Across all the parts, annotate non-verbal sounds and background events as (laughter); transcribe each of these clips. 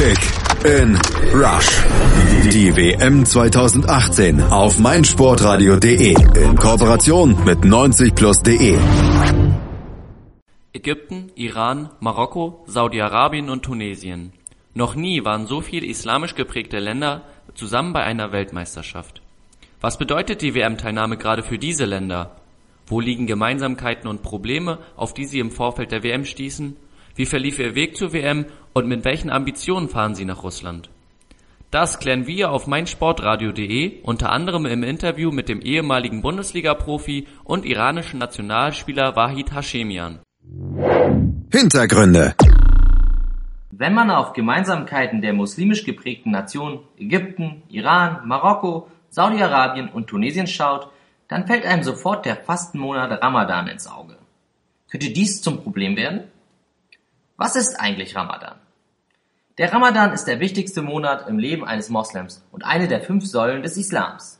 Kick in Rush. Die WM 2018 auf meinsportradio.de in Kooperation mit 90plus.de. Ägypten, Iran, Marokko, Saudi-Arabien und Tunesien. Noch nie waren so viele islamisch geprägte Länder zusammen bei einer Weltmeisterschaft. Was bedeutet die WM-Teilnahme gerade für diese Länder? Wo liegen Gemeinsamkeiten und Probleme, auf die sie im Vorfeld der WM stießen? Wie verlief ihr Weg zur WM und mit welchen Ambitionen fahren sie nach Russland? Das klären wir auf meinsportradio.de unter anderem im Interview mit dem ehemaligen Bundesliga-Profi und iranischen Nationalspieler Wahid Hashemian. Hintergründe. Wenn man auf Gemeinsamkeiten der muslimisch geprägten Nationen Ägypten, Iran, Marokko, Saudi-Arabien und Tunesien schaut, dann fällt einem sofort der Fastenmonat Ramadan ins Auge. Könnte dies zum Problem werden? Was ist eigentlich Ramadan? Der Ramadan ist der wichtigste Monat im Leben eines Moslems und eine der fünf Säulen des Islams.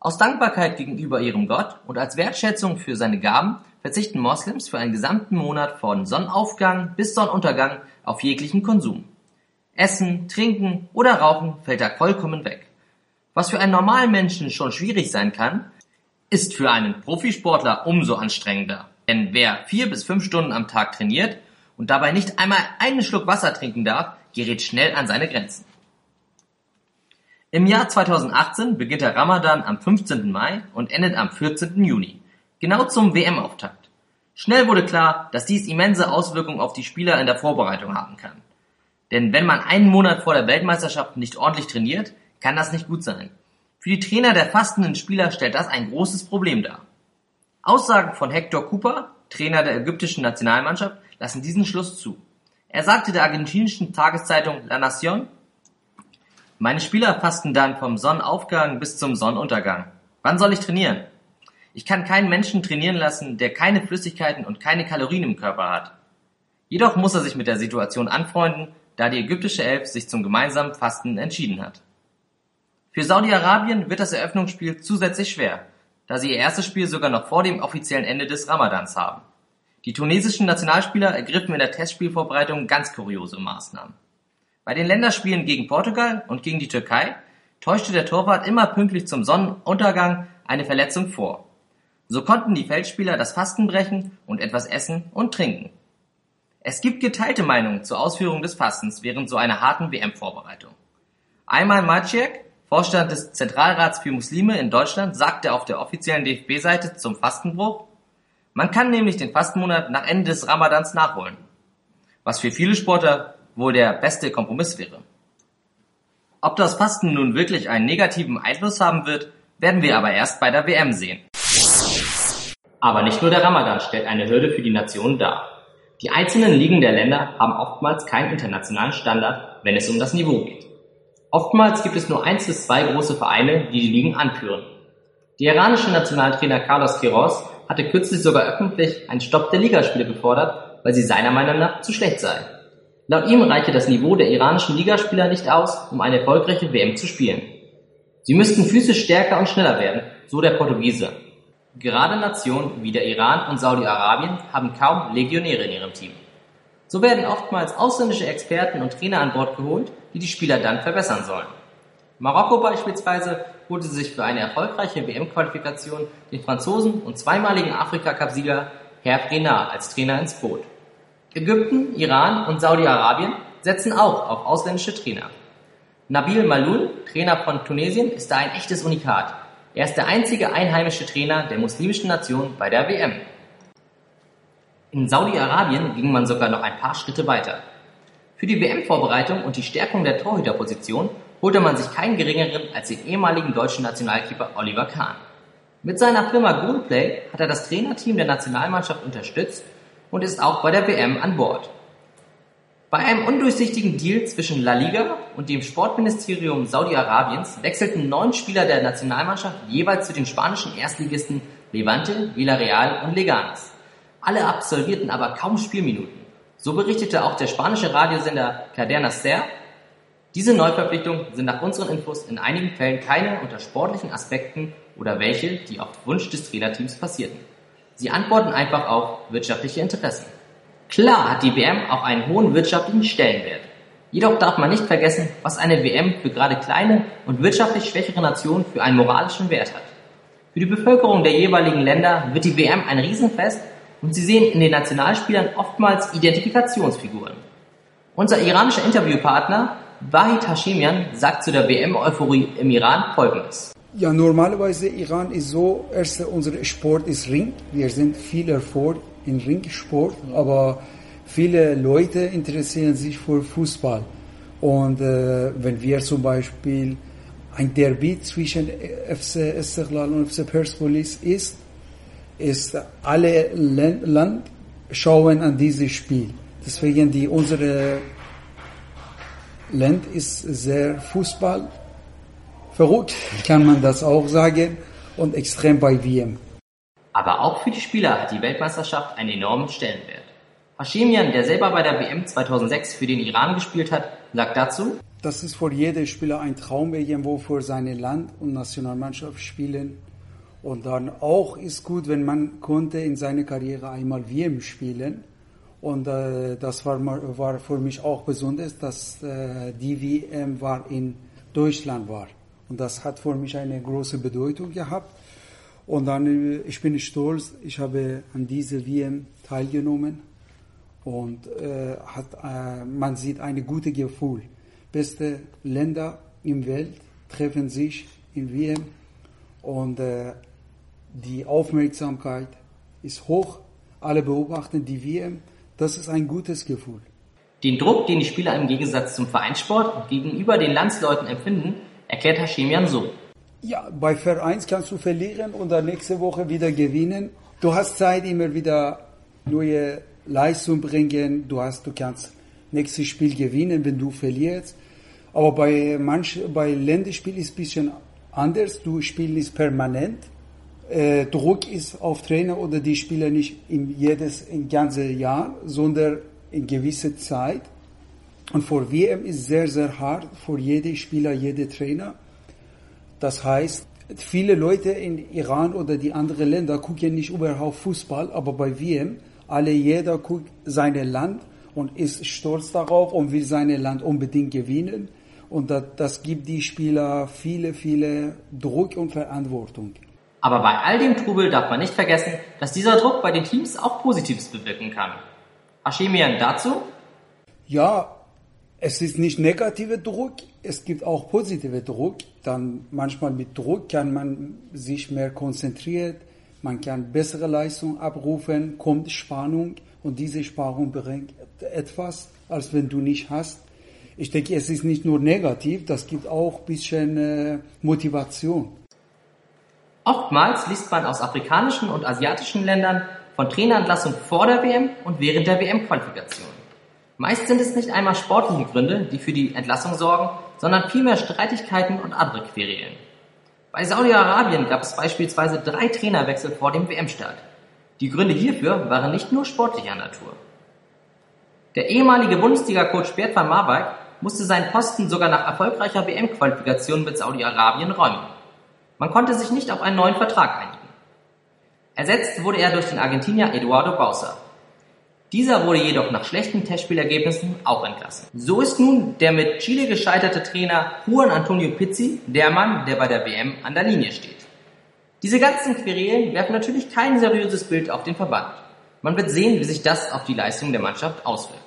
Aus Dankbarkeit gegenüber ihrem Gott und als Wertschätzung für seine Gaben verzichten Moslems für einen gesamten Monat von Sonnenaufgang bis Sonnenuntergang auf jeglichen Konsum. Essen, Trinken oder Rauchen fällt da vollkommen weg. Was für einen normalen Menschen schon schwierig sein kann, ist für einen Profisportler umso anstrengender. Denn wer vier bis fünf Stunden am Tag trainiert und dabei nicht einmal einen Schluck Wasser trinken darf, gerät schnell an seine Grenzen. Im Jahr 2018 beginnt der Ramadan am 15. Mai und endet am 14. Juni, genau zum WM-Auftakt. Schnell wurde klar, dass dies immense Auswirkungen auf die Spieler in der Vorbereitung haben kann. Denn wenn man einen Monat vor der Weltmeisterschaft nicht ordentlich trainiert, kann das nicht gut sein. Für die Trainer der fastenden Spieler stellt das ein großes Problem dar. Aussagen von Hector Cooper, Trainer der ägyptischen Nationalmannschaft, lassen diesen Schluss zu. Er sagte der argentinischen Tageszeitung La Nación, meine Spieler fasten dann vom Sonnenaufgang bis zum Sonnenuntergang. Wann soll ich trainieren? Ich kann keinen Menschen trainieren lassen, der keine Flüssigkeiten und keine Kalorien im Körper hat. Jedoch muss er sich mit der Situation anfreunden, da die ägyptische Elf sich zum gemeinsamen Fasten entschieden hat. Für Saudi-Arabien wird das Eröffnungsspiel zusätzlich schwer, da sie ihr erstes Spiel sogar noch vor dem offiziellen Ende des Ramadans haben. Die tunesischen Nationalspieler ergriffen in der Testspielvorbereitung ganz kuriose Maßnahmen. Bei den Länderspielen gegen Portugal und gegen die Türkei täuschte der Torwart immer pünktlich zum Sonnenuntergang eine Verletzung vor. So konnten die Feldspieler das Fasten brechen und etwas essen und trinken. Es gibt geteilte Meinungen zur Ausführung des Fastens während so einer harten WM-Vorbereitung. Einmal Maciek, Vorstand des Zentralrats für Muslime in Deutschland sagte auf der offiziellen DFB-Seite zum Fastenbruch, man kann nämlich den Fastenmonat nach Ende des Ramadans nachholen, was für viele Sportler wohl der beste Kompromiss wäre. Ob das Fasten nun wirklich einen negativen Einfluss haben wird, werden wir aber erst bei der WM sehen. Aber nicht nur der Ramadan stellt eine Hürde für die Nationen dar. Die einzelnen Ligen der Länder haben oftmals keinen internationalen Standard, wenn es um das Niveau geht. Oftmals gibt es nur eins bis zwei große Vereine, die die Ligen anführen. Der iranische Nationaltrainer Carlos Queiroz hatte kürzlich sogar öffentlich einen Stopp der Ligaspiele gefordert, weil sie seiner Meinung nach zu schlecht seien. Laut ihm reiche das Niveau der iranischen Ligaspieler nicht aus, um eine erfolgreiche WM zu spielen. Sie müssten physisch stärker und schneller werden, so der Portugiese. Gerade Nationen wie der Iran und Saudi-Arabien haben kaum Legionäre in ihrem Team. So werden oftmals ausländische Experten und Trainer an Bord geholt, die die Spieler dann verbessern sollen. Marokko beispielsweise holte sich für eine erfolgreiche WM-Qualifikation den Franzosen und zweimaligen Afrika-Cup-Sieger Herr Renard als Trainer ins Boot. Ägypten, Iran und Saudi-Arabien setzen auch auf ausländische Trainer. Nabil Maloul, Trainer von Tunesien, ist da ein echtes Unikat. Er ist der einzige einheimische Trainer der muslimischen Nation bei der WM. In Saudi-Arabien ging man sogar noch ein paar Schritte weiter. Für die WM-Vorbereitung und die Stärkung der Torhüterposition holte man sich keinen geringeren als den ehemaligen deutschen Nationalkeeper Oliver Kahn. Mit seiner Firma Goalplay hat er das Trainerteam der Nationalmannschaft unterstützt und ist auch bei der WM an Bord. Bei einem undurchsichtigen Deal zwischen La Liga und dem Sportministerium Saudi-Arabiens wechselten neun Spieler der Nationalmannschaft jeweils zu den spanischen Erstligisten Levante, Villarreal und Leganes. Alle absolvierten aber kaum Spielminuten. So berichtete auch der spanische Radiosender Cadena Ser, diese Neuverpflichtungen sind nach unseren Infos in einigen Fällen keine unter sportlichen Aspekten oder welche, die auf Wunsch des Trainerteams passierten. Sie antworten einfach auf wirtschaftliche Interessen. Klar hat die WM auch einen hohen wirtschaftlichen Stellenwert. Jedoch darf man nicht vergessen, was eine WM für gerade kleine und wirtschaftlich schwächere Nationen für einen moralischen Wert hat. Für die Bevölkerung der jeweiligen Länder wird die WM ein Riesenfest und sie sehen in den Nationalspielern oftmals Identifikationsfiguren. Unser iranischer Interviewpartner Wahid Hashemian sagt zu der WM-Euphorie im Iran folgendes. Ja, normalerweise Iran ist so, erst unser Sport ist Ring. Wir sind viel Erfolg in Ringsport, aber viele Leute interessieren sich für Fußball. Und äh, wenn wir zum Beispiel ein Derby zwischen FC Istiklal und FC Persepolis ist, ist alle Land schauen an dieses Spiel. Deswegen die unsere Land ist sehr Fußball verrückt, (laughs) kann man das auch sagen, und extrem bei WM. Aber auch für die Spieler hat die Weltmeisterschaft einen enormen Stellenwert. Hashemian, der selber bei der WM 2006 für den Iran gespielt hat, sagt dazu, das ist für jeden Spieler ein Traum, irgendwo für sein Land und Nationalmannschaft spielen. Und dann auch ist gut, wenn man konnte in seiner Karriere einmal WM spielen. Und äh, das war, war für mich auch besonders, dass äh, die WM war in Deutschland war. Und das hat für mich eine große Bedeutung gehabt. Und dann, äh, ich bin stolz, ich habe an dieser WM teilgenommen und äh, hat, äh, man sieht ein gutes Gefühl. Beste Länder im Welt treffen sich in WM und äh, die Aufmerksamkeit ist hoch. Alle beobachten die WM. Das ist ein gutes Gefühl. Den Druck, den die Spieler im Gegensatz zum Vereinssport gegenüber den Landsleuten empfinden, erklärt Hashemian so. Ja, bei Vereins kannst du verlieren und dann nächste Woche wieder gewinnen. Du hast Zeit, immer wieder neue Leistung bringen. Du hast, du kannst nächstes Spiel gewinnen, wenn du verlierst. Aber bei manch, bei Länderspiel ist es ein bisschen anders. Du spielst permanent. Äh, Druck ist auf Trainer oder die Spieler nicht in jedes, in ganze Jahr, sondern in gewisse Zeit. Und für WM ist sehr, sehr hart für jede Spieler, jede Trainer. Das heißt, viele Leute in Iran oder die anderen Länder gucken nicht überhaupt Fußball, aber bei WM alle, jeder guckt sein Land und ist stolz darauf und will sein Land unbedingt gewinnen. Und das, das gibt die Spieler viele, viele Druck und Verantwortung. Aber bei all dem Trubel darf man nicht vergessen, dass dieser Druck bei den Teams auch Positives bewirken kann. Hashemian dazu? Ja, es ist nicht negativer Druck, es gibt auch positive Druck. Dann manchmal mit Druck kann man sich mehr konzentrieren, man kann bessere Leistung abrufen, kommt Spannung und diese Spannung bringt etwas, als wenn du nicht hast. Ich denke, es ist nicht nur negativ, das gibt auch ein bisschen äh, Motivation. Oftmals liest man aus afrikanischen und asiatischen Ländern von Trainerentlassung vor der WM und während der WM-Qualifikation. Meist sind es nicht einmal sportliche Gründe, die für die Entlassung sorgen, sondern vielmehr Streitigkeiten und andere Querelen. Bei Saudi-Arabien gab es beispielsweise drei Trainerwechsel vor dem WM-Start. Die Gründe hierfür waren nicht nur sportlicher Natur. Der ehemalige Bundesliga-Coach Bert van Marwijk musste seinen Posten sogar nach erfolgreicher WM-Qualifikation mit Saudi-Arabien räumen. Man konnte sich nicht auf einen neuen Vertrag einigen. Ersetzt wurde er durch den Argentinier Eduardo Bausa. Dieser wurde jedoch nach schlechten Testspielergebnissen auch entlassen. So ist nun der mit Chile gescheiterte Trainer Juan Antonio Pizzi der Mann, der bei der WM an der Linie steht. Diese ganzen Querelen werfen natürlich kein seriöses Bild auf den Verband. Man wird sehen, wie sich das auf die Leistung der Mannschaft auswirkt.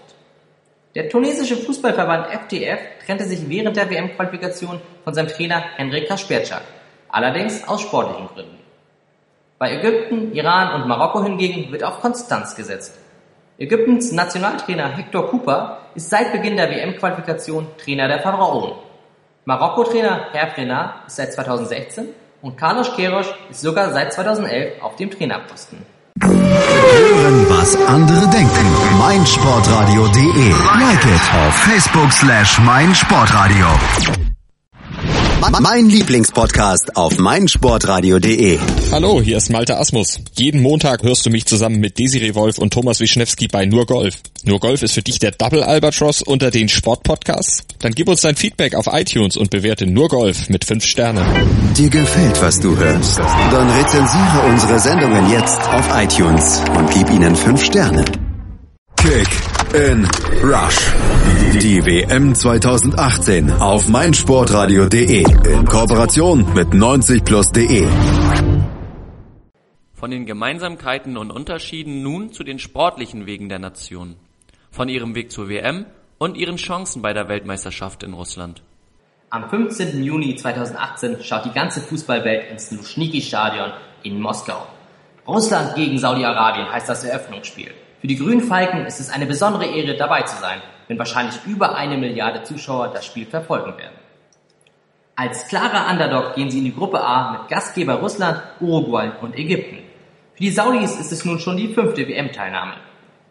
Der tunesische Fußballverband FTF trennte sich während der WM-Qualifikation von seinem Trainer Henrik Kasperczak, allerdings aus sportlichen Gründen. Bei Ägypten, Iran und Marokko hingegen wird auf Konstanz gesetzt. Ägyptens Nationaltrainer Hector Cooper ist seit Beginn der WM-Qualifikation Trainer der Pharaonen. Marokko-Trainer Herr Renard ist seit 2016 und Carlos Queiroz ist sogar seit 2011 auf dem Trainerposten. Hören, was andere denken. meinsportradio.de. Like it auf Facebook slash meinsportradio. Mein Lieblingspodcast auf meinsportradio.de. Hallo, hier ist Malte Asmus. Jeden Montag hörst du mich zusammen mit Desiree Wolf und Thomas Wischnewski bei Nur Golf. Nur Golf ist für dich der Double Albatross unter den Sportpodcasts? Dann gib uns dein Feedback auf iTunes und bewerte Nur Golf mit 5 Sternen. Dir gefällt, was du hörst? Dann rezensiere unsere Sendungen jetzt auf iTunes und gib ihnen 5 Sterne. Kick in Rush. Die WM 2018 auf meinsportradio.de in Kooperation mit 90plus.de. Von den Gemeinsamkeiten und Unterschieden nun zu den sportlichen Wegen der Nation. Von ihrem Weg zur WM und ihren Chancen bei der Weltmeisterschaft in Russland. Am 15. Juni 2018 schaut die ganze Fußballwelt ins Luschniki-Stadion in Moskau. Russland gegen Saudi-Arabien heißt das Eröffnungsspiel. Für die Grünen Falken ist es eine besondere Ehre, dabei zu sein, wenn wahrscheinlich über eine Milliarde Zuschauer das Spiel verfolgen werden. Als klarer Underdog gehen sie in die Gruppe A mit Gastgeber Russland, Uruguay und Ägypten. Für die Saudis ist es nun schon die fünfte WM-Teilnahme.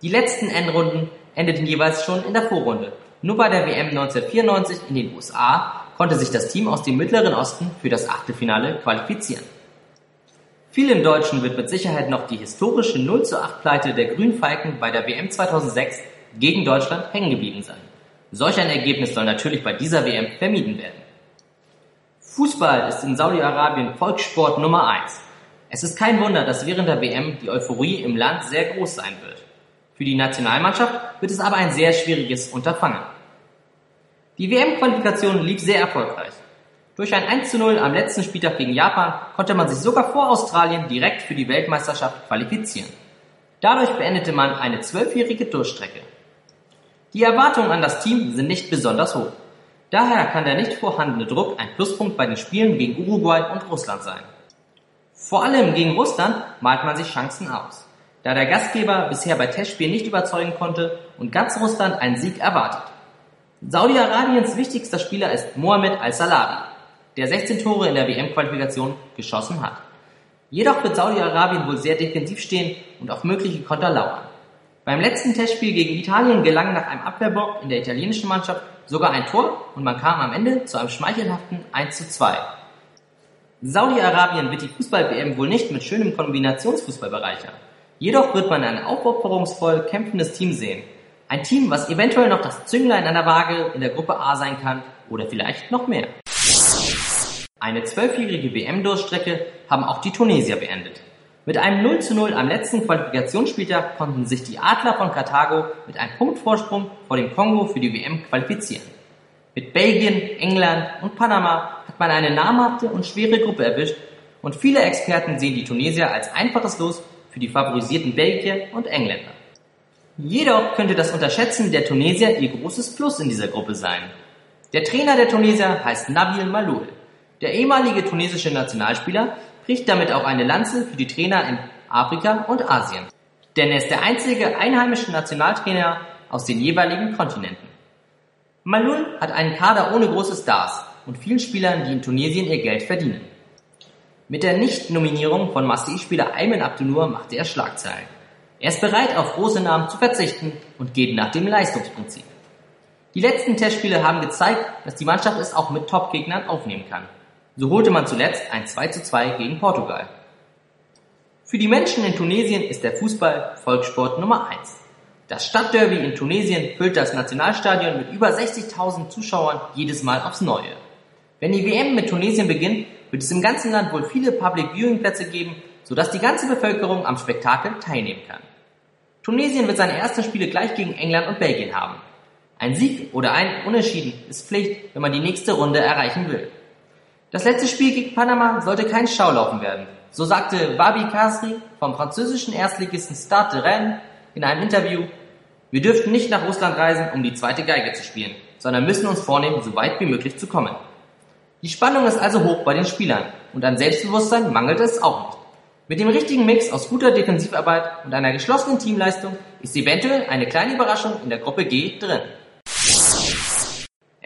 Die letzten Endrunden endeten jeweils schon in der Vorrunde. Nur bei der WM 1994 in den USA konnte sich das Team aus dem Mittleren Osten für das Achtelfinale qualifizieren. Vielen Deutschen wird mit Sicherheit noch die historische 0 zu 8 Pleite der Grünfalken bei der WM 2006 gegen Deutschland hängen geblieben sein. Solch ein Ergebnis soll natürlich bei dieser WM vermieden werden. Fußball ist in Saudi-Arabien Volkssport Nummer 1. Es ist kein Wunder, dass während der WM die Euphorie im Land sehr groß sein wird. Für die Nationalmannschaft wird es aber ein sehr schwieriges Unterfangen. Die WM-Qualifikation lief sehr erfolgreich. Durch ein 1 zu 0 am letzten Spieltag gegen Japan konnte man sich sogar vor Australien direkt für die Weltmeisterschaft qualifizieren. Dadurch beendete man eine zwölfjährige Durchstrecke. Die Erwartungen an das Team sind nicht besonders hoch. Daher kann der nicht vorhandene Druck ein Pluspunkt bei den Spielen gegen Uruguay und Russland sein. Vor allem gegen Russland malt man sich Chancen aus, da der Gastgeber bisher bei Testspielen nicht überzeugen konnte und ganz Russland einen Sieg erwartet. Saudi-Arabiens wichtigster Spieler ist Mohamed Al-Salabi, der 16 Tore in der WM-Qualifikation geschossen hat. Jedoch wird Saudi-Arabien wohl sehr defensiv stehen und auf mögliche Konter lauern. Beim letzten Testspiel gegen Italien gelang nach einem Abwehrblock in der italienischen Mannschaft sogar ein Tor und man kam am Ende zu einem schmeichelhaften 1 zu 2. Saudi-Arabien wird die Fußball-WM wohl nicht mit schönem Kombinationsfußball bereichern. Jedoch wird man ein aufopferungsvoll kämpfendes Team sehen. Ein Team, was eventuell noch das Zünglein an der Waage in der Gruppe A sein kann oder vielleicht noch mehr. Eine zwölfjährige WM-Durchstrecke haben auch die Tunesier beendet. Mit einem 0 zu 0 am letzten Qualifikationsspieltag konnten sich die Adler von Karthago mit einem Punktvorsprung vor dem Kongo für die WM qualifizieren. Mit Belgien, England und Panama hat man eine namhafte und schwere Gruppe erwischt und viele Experten sehen die Tunesier als einfaches Los für die favorisierten Belgier und Engländer. Jedoch könnte das Unterschätzen der Tunesier ihr großes Plus in dieser Gruppe sein. Der Trainer der Tunesier heißt Nabil Maloul. Der ehemalige tunesische Nationalspieler bricht damit auch eine Lanze für die Trainer in Afrika und Asien. Denn er ist der einzige einheimische Nationaltrainer aus den jeweiligen Kontinenten. Malul hat einen Kader ohne große Stars und vielen Spielern, die in Tunesien ihr Geld verdienen. Mit der Nicht-Nominierung von Marseille-Spieler Ayman Abdenour machte er Schlagzeilen. Er ist bereit, auf große Namen zu verzichten und geht nach dem Leistungsprinzip. Die letzten Testspiele haben gezeigt, dass die Mannschaft es auch mit Top-Gegnern aufnehmen kann. So holte man zuletzt ein 2 zu 2 gegen Portugal. Für die Menschen in Tunesien ist der Fußball Volkssport Nummer 1. Das Stadtderby in Tunesien füllt das Nationalstadion mit über 60.000 Zuschauern jedes Mal aufs Neue. Wenn die WM mit Tunesien beginnt, wird es im ganzen Land wohl viele Public Viewing Plätze geben, sodass die ganze Bevölkerung am Spektakel teilnehmen kann. Tunesien wird seine ersten Spiele gleich gegen England und Belgien haben. Ein Sieg oder ein Unentschieden ist Pflicht, wenn man die nächste Runde erreichen will. Das letzte Spiel gegen Panama sollte kein Schaulaufen werden. So sagte Babi Kasri vom französischen Erstligisten Stade de Rennes in einem Interview, wir dürften nicht nach Russland reisen, um die zweite Geige zu spielen, sondern müssen uns vornehmen, so weit wie möglich zu kommen. Die Spannung ist also hoch bei den Spielern und an Selbstbewusstsein mangelt es auch nicht. Mit dem richtigen Mix aus guter Defensivarbeit und einer geschlossenen Teamleistung ist eventuell eine kleine Überraschung in der Gruppe G drin.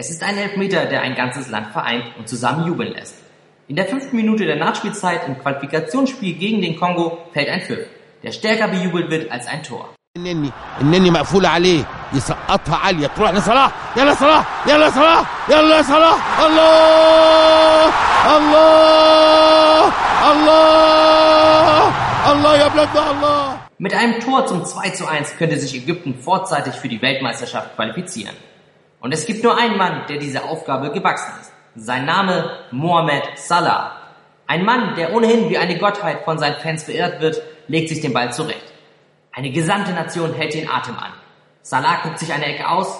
Es ist ein Elfmeter, der ein ganzes Land vereint und zusammen jubeln lässt. In der fünften Minute der Nachspielzeit im Qualifikationsspiel gegen den Kongo fällt ein Pfiff, der stärker bejubelt wird als ein Tor. النني النني مقفول عليه يسقطها عاليه تروح لصلاح يلا صلاح يلا صلاح يلا صلاح الله الله الله الله يا بلاد الله Mit einem Tor zum 2 zu 1 könnte sich Ägypten vorzeitig für die Weltmeisterschaft qualifizieren. Und es gibt nur einen Mann, der dieser Aufgabe gewachsen ist. Sein Name Mohamed Salah. Ein Mann, der ohnehin wie eine Gottheit von seinen Fans verehrt wird, legt sich den Ball zurecht. Eine gesamte Nation hält den Atem an. Salah guckt sich eine Ecke aus,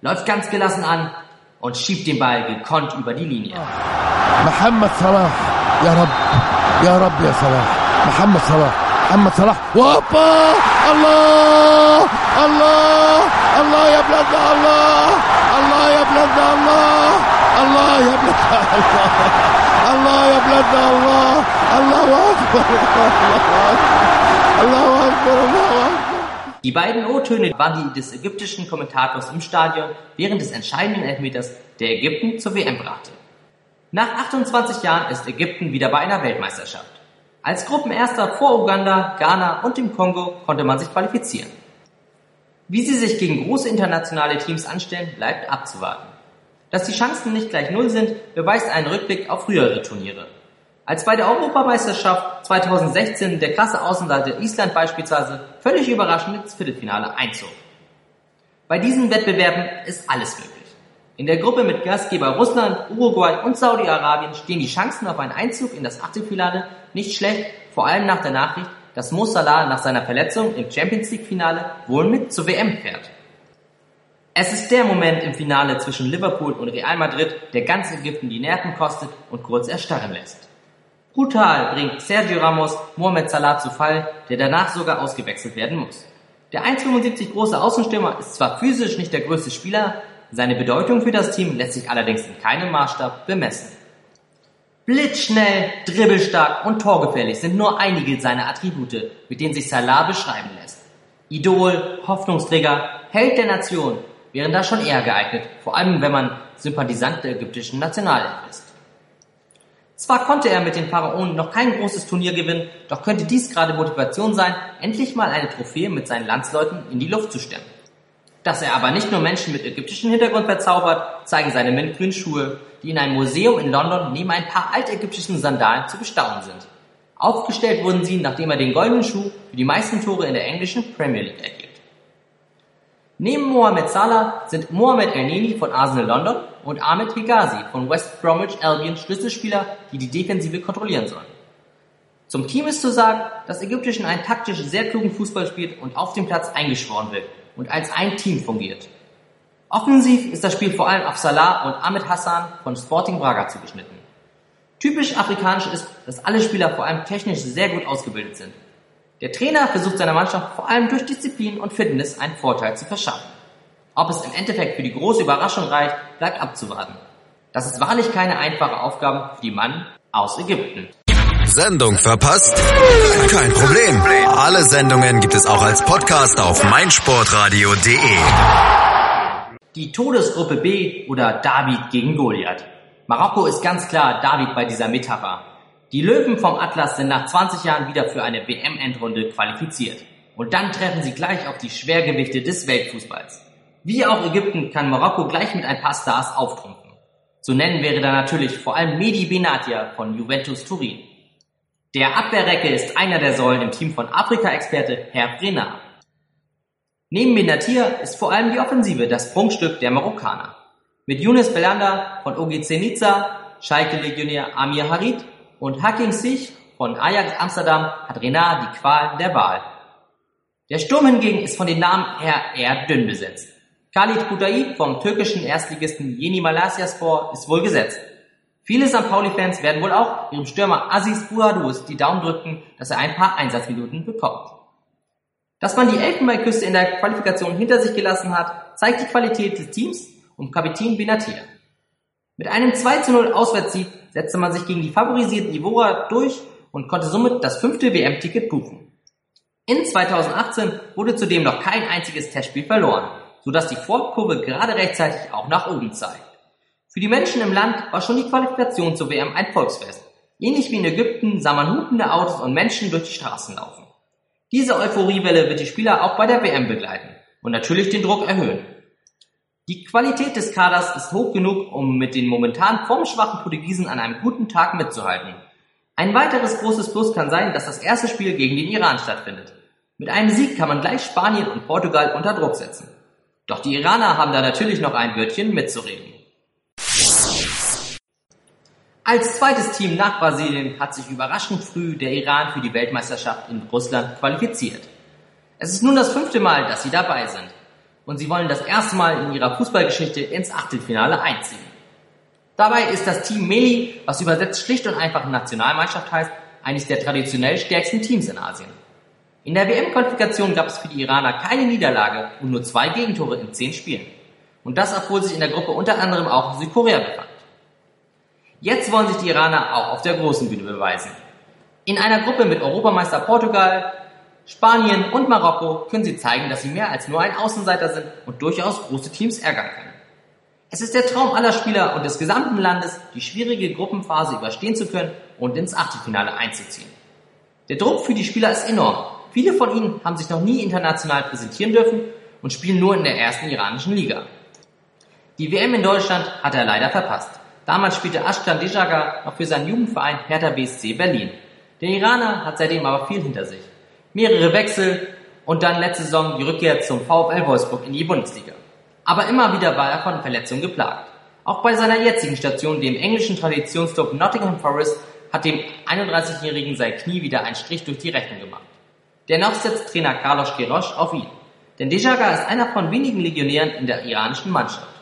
läuft ganz gelassen an und schiebt den Ball gekonnt über die Linie. Mohamed Salah, ja Rabbi, ja Rabbi, ja Salah, Mohamed Salah. محمد صلاح وهوبا الله الله الله يا بلادنا الله الله يا بلادنا الله الله يا بلادنا الله الله يا بلادنا الله الله اكبر الله اكبر الله اكبر Die beiden O-Töne waren die des ägyptischen Kommentators im Stadion während des entscheidenden Elfmeters, der Ägypten zur WM brachte. Nach 28 Jahren ist Ägypten wieder bei einer Weltmeisterschaft. Als Gruppenerster vor Uganda, Ghana und dem Kongo konnte man sich qualifizieren. Wie sie sich gegen große internationale Teams anstellen, bleibt abzuwarten. Dass die Chancen nicht gleich null sind, beweist ein Rückblick auf frühere Turniere. Als bei der Europameisterschaft 2016 der krasse Außenseiter Island beispielsweise völlig überraschend ins Viertelfinale einzog. Bei diesen Wettbewerben ist alles möglich. In der Gruppe mit Gastgeber Russland, Uruguay und Saudi-Arabien stehen die Chancen auf einen Einzug in das Achtelfinale nicht schlecht, vor allem nach der Nachricht, dass Mo Salah nach seiner Verletzung im Champions League Finale wohl mit zur WM fährt. Es ist der Moment im Finale zwischen Liverpool und Real Madrid, der ganz Ägypten die Nerven kostet und kurz erstarren lässt. Brutal bringt Sergio Ramos Mohamed Salah zu Fall, der danach sogar ausgewechselt werden muss. Der 1,75 große Außenstürmer ist zwar physisch nicht der größte Spieler, seine Bedeutung für das Team lässt sich allerdings in keinem Maßstab bemessen. Blitzschnell, dribbelstark und torgefährlich sind nur einige seiner Attribute, mit denen sich Salah beschreiben lässt. Idol, Hoffnungsträger, Held der Nation wären da schon eher geeignet, vor allem wenn man Sympathisant der ägyptischen Nationalelf ist. Zwar konnte er mit den Pharaonen noch kein großes Turnier gewinnen, doch könnte dies gerade Motivation sein, endlich mal eine Trophäe mit seinen Landsleuten in die Luft zu stemmen. Dass er aber nicht nur Menschen mit ägyptischem Hintergrund verzaubert, zeigen seine mintgrünen Schuhe, die in einem Museum in London neben ein paar altägyptischen Sandalen zu bestaunen sind. Aufgestellt wurden sie, nachdem er den goldenen Schuh für die meisten Tore in der englischen Premier League erhielt. Neben Mohamed Salah sind Mohamed El-Neni von Arsenal London und Ahmed Higazi von West Bromwich Albion Schlüsselspieler, die die Defensive kontrollieren sollen. Zum Team ist zu sagen, dass Ägyptischen einen taktisch sehr klugen Fußball spielt und auf dem Platz eingeschworen wird und als ein Team fungiert. Offensiv ist das Spiel vor allem auf Salah und Ahmed Hassan von Sporting Braga zugeschnitten. Typisch afrikanisch ist, dass alle Spieler vor allem technisch sehr gut ausgebildet sind. Der Trainer versucht seiner Mannschaft vor allem durch Disziplin und Fitness einen Vorteil zu verschaffen. Ob es im Endeffekt für die große Überraschung reicht, bleibt abzuwarten. Das ist wahrlich keine einfache Aufgabe für die Mann aus Ägypten. Sendung verpasst? Kein Problem. Alle Sendungen gibt es auch als Podcast auf meinsportradio.de. Die Todesgruppe B oder David gegen Goliath. Marokko ist ganz klar David bei dieser Metapher. Die Löwen vom Atlas sind nach 20 Jahren wieder für eine WM-Endrunde qualifiziert. Und dann treffen sie gleich auf die Schwergewichte des Weltfußballs. Wie auch Ägypten kann Marokko gleich mit ein paar Stars auftrumpfen. Zu nennen wäre da natürlich vor allem Medi Benatia von Juventus Turin. Der Abwehrrecke ist einer der Säulen im Team von Afrika-Experte Herr Brenner. Neben Benatia ist vor allem die Offensive das Prunkstück der Marokkaner. Mit Younes Belanda von OGC Nizza, Schalke-Legionär Amir Harid und Hakim Sich von Ajax Amsterdam hat Renard die Qual der Wahl. Der Sturm hingegen ist von den Namen her eher dünn besetzt. Khalid Kutaib vom türkischen Erstligisten Yeni Malatyaspor ist wohl gesetzt. Viele St. Pauli-Fans werden wohl auch ihrem Stürmer Aziz Buadus die Daumen drücken, dass er ein paar Einsatzminuten bekommt. Dass man die Elfenbeinküste in der Qualifikation hinter sich gelassen hat, zeigt die Qualität des Teams um Kapitän Benatir. Mit einem 2 zu 0 Auswärtssieg setzte man sich gegen die favorisierten Ivora durch und konnte somit das fünfte WM-Ticket buchen. In 2018 wurde zudem noch kein einziges Testspiel verloren, sodass die Vorkurve gerade rechtzeitig auch nach oben zeigt. Für die Menschen im Land war schon die Qualifikation zur WM ein Volksfest. Ähnlich wie in Ägypten sah man hupende Autos und Menschen durch die Straßen laufen. Diese Euphoriewelle wird die Spieler auch bei der WM begleiten und natürlich den Druck erhöhen. Die Qualität des Kaders ist hoch genug, um mit den momentan formschwachen Portugiesen an einem guten Tag mitzuhalten. Ein weiteres großes Plus kann sein, dass das erste Spiel gegen den Iran stattfindet. Mit einem Sieg kann man gleich Spanien und Portugal unter Druck setzen. Doch die Iraner haben da natürlich noch ein Wörtchen mitzureden. Als zweites Team nach Brasilien hat sich überraschend früh der Iran für die Weltmeisterschaft in Russland qualifiziert. Es ist nun das fünfte Mal, dass sie dabei sind. und sie wollen das erste Mal in ihrer Fußballgeschichte ins Achtelfinale einziehen. Dabei ist das Team Meli, was übersetzt schlicht und einfach Nationalmannschaft heißt, eines der traditionell stärksten Teams in Asien. In der WM-Qualifikation gab es für die Iraner keine Niederlage und nur zwei Gegentore in zehn Spielen. Und das, obwohl sich in der Gruppe unter anderem auch Südkorea befand. Jetzt wollen sich die Iraner auch auf der großen Bühne beweisen. In einer Gruppe mit Europameister Portugal, Spanien und Marokko können sie zeigen, dass sie mehr als nur ein Außenseiter sind und durchaus große Teams ärgern können. Es ist der Traum aller Spieler und des gesamten Landes, die schwierige Gruppenphase überstehen zu können und ins Achtelfinale einzuziehen. Der Druck für die Spieler ist enorm. Viele von ihnen haben sich noch nie international präsentieren dürfen und spielen nur in der ersten iranischen Liga. Die WM in Deutschland hat er leider verpasst. Damals spielte Ashkan Dejaga noch für seinen Jugendverein Hertha BSC Berlin. Der Iraner hat seitdem aber viel hinter sich. Mehrere Wechsel und dann letzte Saison die Rückkehr zum VfL Wolfsburg in die Bundesliga. Aber immer wieder war er von Verletzungen geplagt. Auch bei seiner jetzigen Station, dem englischen Traditionsclub Nottingham Forest, hat dem 31-Jährigen sein Knie wieder einen Strich durch die Rechnung gemacht. Dennoch setzt Trainer Carlos Queiroz auf ihn. Denn Dejaga ist einer von wenigen Legionären in der iranischen Mannschaft.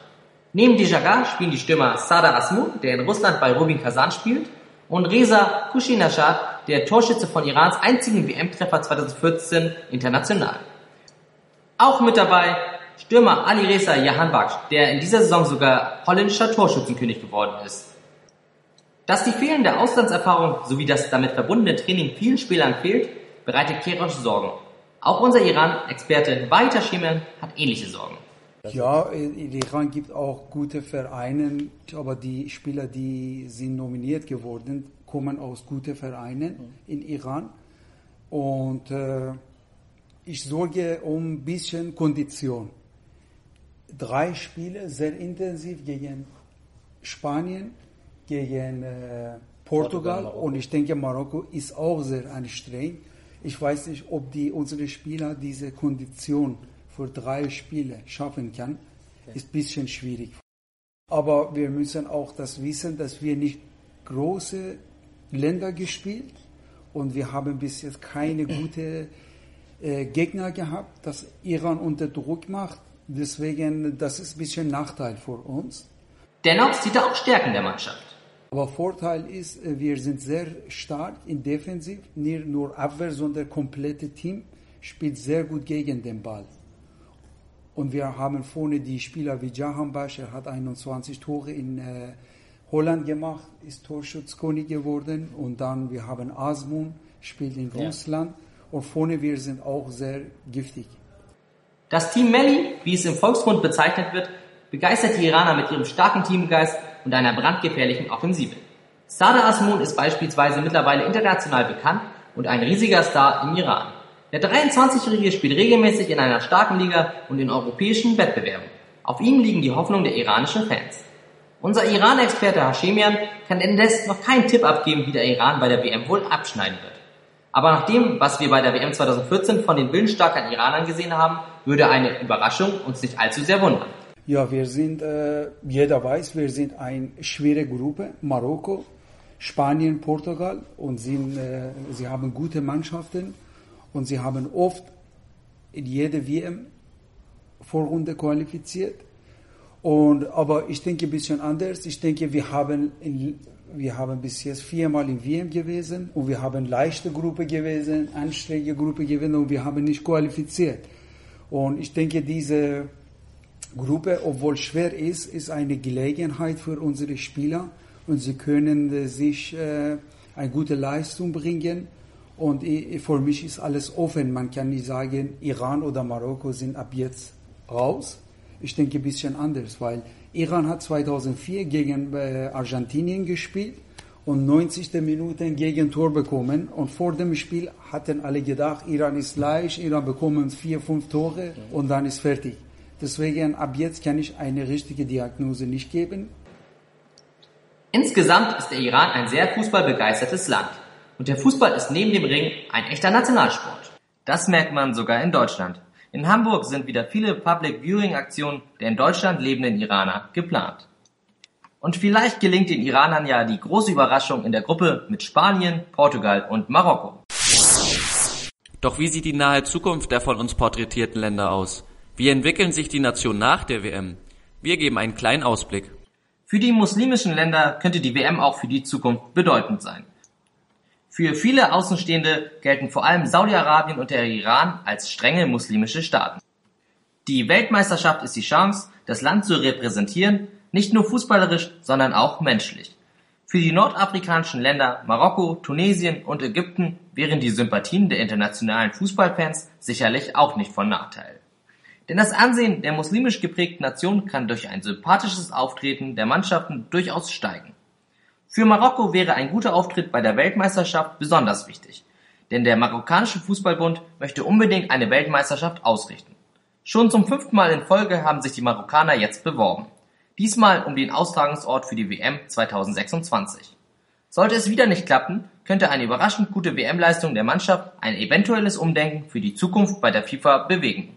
Neben Dejaga spielen die Stürmer Sada Asmun, der in Russland bei Rubin Kazan spielt, und Reza Kushinashad, der Torschütze von Irans einzigen WM-Treffer 2014 international. Auch mit dabei Stürmer Ali Reza Jahanbakhsh, der in dieser Saison sogar holländischer Torschützenkönig geworden ist. Dass die fehlende Auslandserfahrung sowie das damit verbundene Training vielen Spielern fehlt, bereitet Kerosh Sorgen. Auch unser Iran-Experte Walter Schemen hat ähnliche Sorgen. Ja, in Iran gibt auch gute Vereine, aber die Spieler, die sind nominiert geworden, kommen aus guten Vereinen in Iran. Und äh, ich sorge um ein bisschen Kondition. Drei Spiele sehr intensiv gegen Spanien, gegen äh, Portugal, Portugal und ich denke Marokko ist auch sehr anstrengend. Ich weiß nicht, ob die unsere Spieler diese Kondition für drei Spiele schaffen kann, ist ein bisschen schwierig. Aber wir müssen auch das wissen, dass wir nicht große Länder gespielt und wir haben bis jetzt keine gute äh, Gegner gehabt, das Iran unter Druck macht. Deswegen, das ist ein bisschen Nachteil für uns. Dennoch sieht er auch Stärken der Mannschaft. Aber Vorteil ist, äh, wir sind sehr stark in Defensiv, nicht nur Abwehr, sondern komplette Team spielt sehr gut gegen den Ball. Und wir haben vorne die Spieler wie Jahan Bash, er hat 21 Tore in äh, Holland gemacht, ist Torschutzkönig geworden. Und dann wir haben Asmun, spielt in ja. Russland. Und vorne wir sind auch sehr giftig. Das Team Melli, wie es im Volksmund bezeichnet wird, begeistert die Iraner mit ihrem starken Teamgeist und einer brandgefährlichen Offensive. Sada Asmun ist beispielsweise mittlerweile international bekannt und ein riesiger Star im Iran. Der 23-Jährige spielt regelmäßig in einer starken Liga und in europäischen Wettbewerben. Auf ihm liegen die Hoffnungen der iranischen Fans. Unser Iran-Experte Hashemian kann indes noch keinen Tipp abgeben, wie der Iran bei der WM wohl abschneiden wird. Aber nach dem, was wir bei der WM 2014 von den willensstarken Iranern gesehen haben, würde eine Überraschung uns nicht allzu sehr wundern. Ja, wir sind, äh, jeder weiß, wir sind eine schwere Gruppe. Marokko, Spanien, Portugal und sind, äh, sie haben gute Mannschaften. Und sie haben oft in jede WM Vorrunde qualifiziert. Und, aber ich denke ein bisschen anders. Ich denke, wir haben, in, wir haben bis jetzt viermal in WM gewesen und wir haben leichte Gruppe gewesen, anstrengende Gruppe gewesen und wir haben nicht qualifiziert. Und ich denke, diese Gruppe, obwohl schwer ist, ist eine Gelegenheit für unsere Spieler und sie können sich äh, eine gute Leistung bringen und für mich ist alles offen. Man kann nicht sagen, Iran oder Marokko sind ab jetzt raus. Ich denke ein bisschen anders, weil Iran hat 2004 gegen äh, Argentinien gespielt und 90. Minuten gegen Tor bekommen. Und vor dem Spiel hatten alle gedacht, Iran ist leicht, Iran bekommen vier, fünf Tore und dann ist fertig. Deswegen ab jetzt kann ich eine richtige Diagnose nicht geben. Insgesamt ist der Iran ein sehr fußballbegeistertes Land. Und der Fußball ist neben dem Ring ein echter Nationalsport. Das merkt man sogar in Deutschland. In Hamburg sind wieder viele Public Viewing Aktionen der in Deutschland lebenden Iraner geplant. Und vielleicht gelingt den Iranern ja die große Überraschung in der Gruppe mit Spanien, Portugal und Marokko. Doch wie sieht die nahe Zukunft der von uns porträtierten Länder aus? Wie entwickeln sich die Nationen nach der WM? Wir geben einen kleinen Ausblick. Für die muslimischen Länder könnte die WM auch für die Zukunft bedeutend sein. Für viele Außenstehende gelten vor allem Saudi-Arabien und der Iran als strenge muslimische Staaten. Die Weltmeisterschaft ist die Chance, das Land zu repräsentieren, nicht nur fußballerisch, sondern auch menschlich. Für die nordafrikanischen Länder Marokko, Tunesien und Ägypten wären die Sympathien der internationalen Fußballfans sicherlich auch nicht von Nachteil. Denn das Ansehen der muslimisch geprägten Nation kann durch ein sympathisches Auftreten der Mannschaften durchaus steigen. Für Marokko wäre ein guter Auftritt bei der Weltmeisterschaft besonders wichtig, denn der marokkanische Fußballbund möchte unbedingt eine Weltmeisterschaft ausrichten. Schon zum fünften Mal in Folge haben sich die Marokkaner jetzt beworben. Diesmal um den Austragungsort für die WM 2026. Sollte es wieder nicht klappen, könnte eine überraschend gute WM-Leistung der Mannschaft ein eventuelles Umdenken für die Zukunft bei der FIFA bewegen.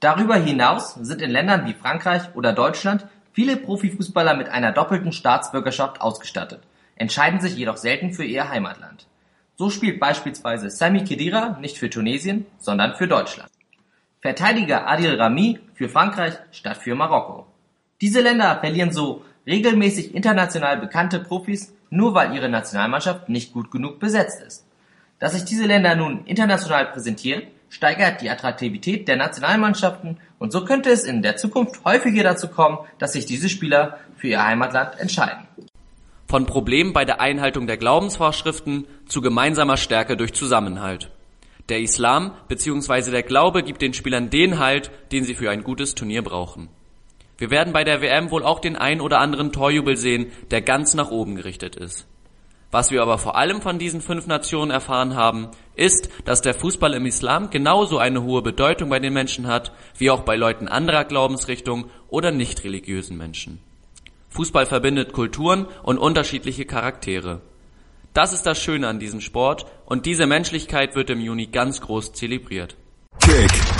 Darüber hinaus sind in Ländern wie Frankreich oder Deutschland viele Profifußballer mit einer doppelten Staatsbürgerschaft ausgestattet, entscheiden sich jedoch selten für ihr Heimatland. So spielt beispielsweise Sami Khedira nicht für Tunesien, sondern für Deutschland. Verteidiger Adil Rami für Frankreich statt für Marokko. Diese Länder verlieren so regelmäßig international bekannte Profis, nur weil ihre Nationalmannschaft nicht gut genug besetzt ist. Dass sich diese Länder nun international präsentieren, steigert die Attraktivität der Nationalmannschaften und so könnte es in der Zukunft häufiger dazu kommen, dass sich diese Spieler für ihr Heimatland entscheiden. Von Problemen bei der Einhaltung der Glaubensvorschriften zu gemeinsamer Stärke durch Zusammenhalt. Der Islam bzw. der Glaube gibt den Spielern den Halt, den sie für ein gutes Turnier brauchen. Wir werden bei der WM wohl auch den ein oder anderen Torjubel sehen, der ganz nach oben gerichtet ist. Was wir aber vor allem von diesen fünf Nationen erfahren haben, ist, dass der Fußball im Islam genauso eine hohe Bedeutung bei den Menschen hat, wie auch bei Leuten anderer Glaubensrichtung oder nicht religiösen Menschen. Fußball verbindet Kulturen und unterschiedliche Charaktere. Das ist das Schöne an diesem Sport und diese Menschlichkeit wird im Juni ganz groß zelebriert. Kick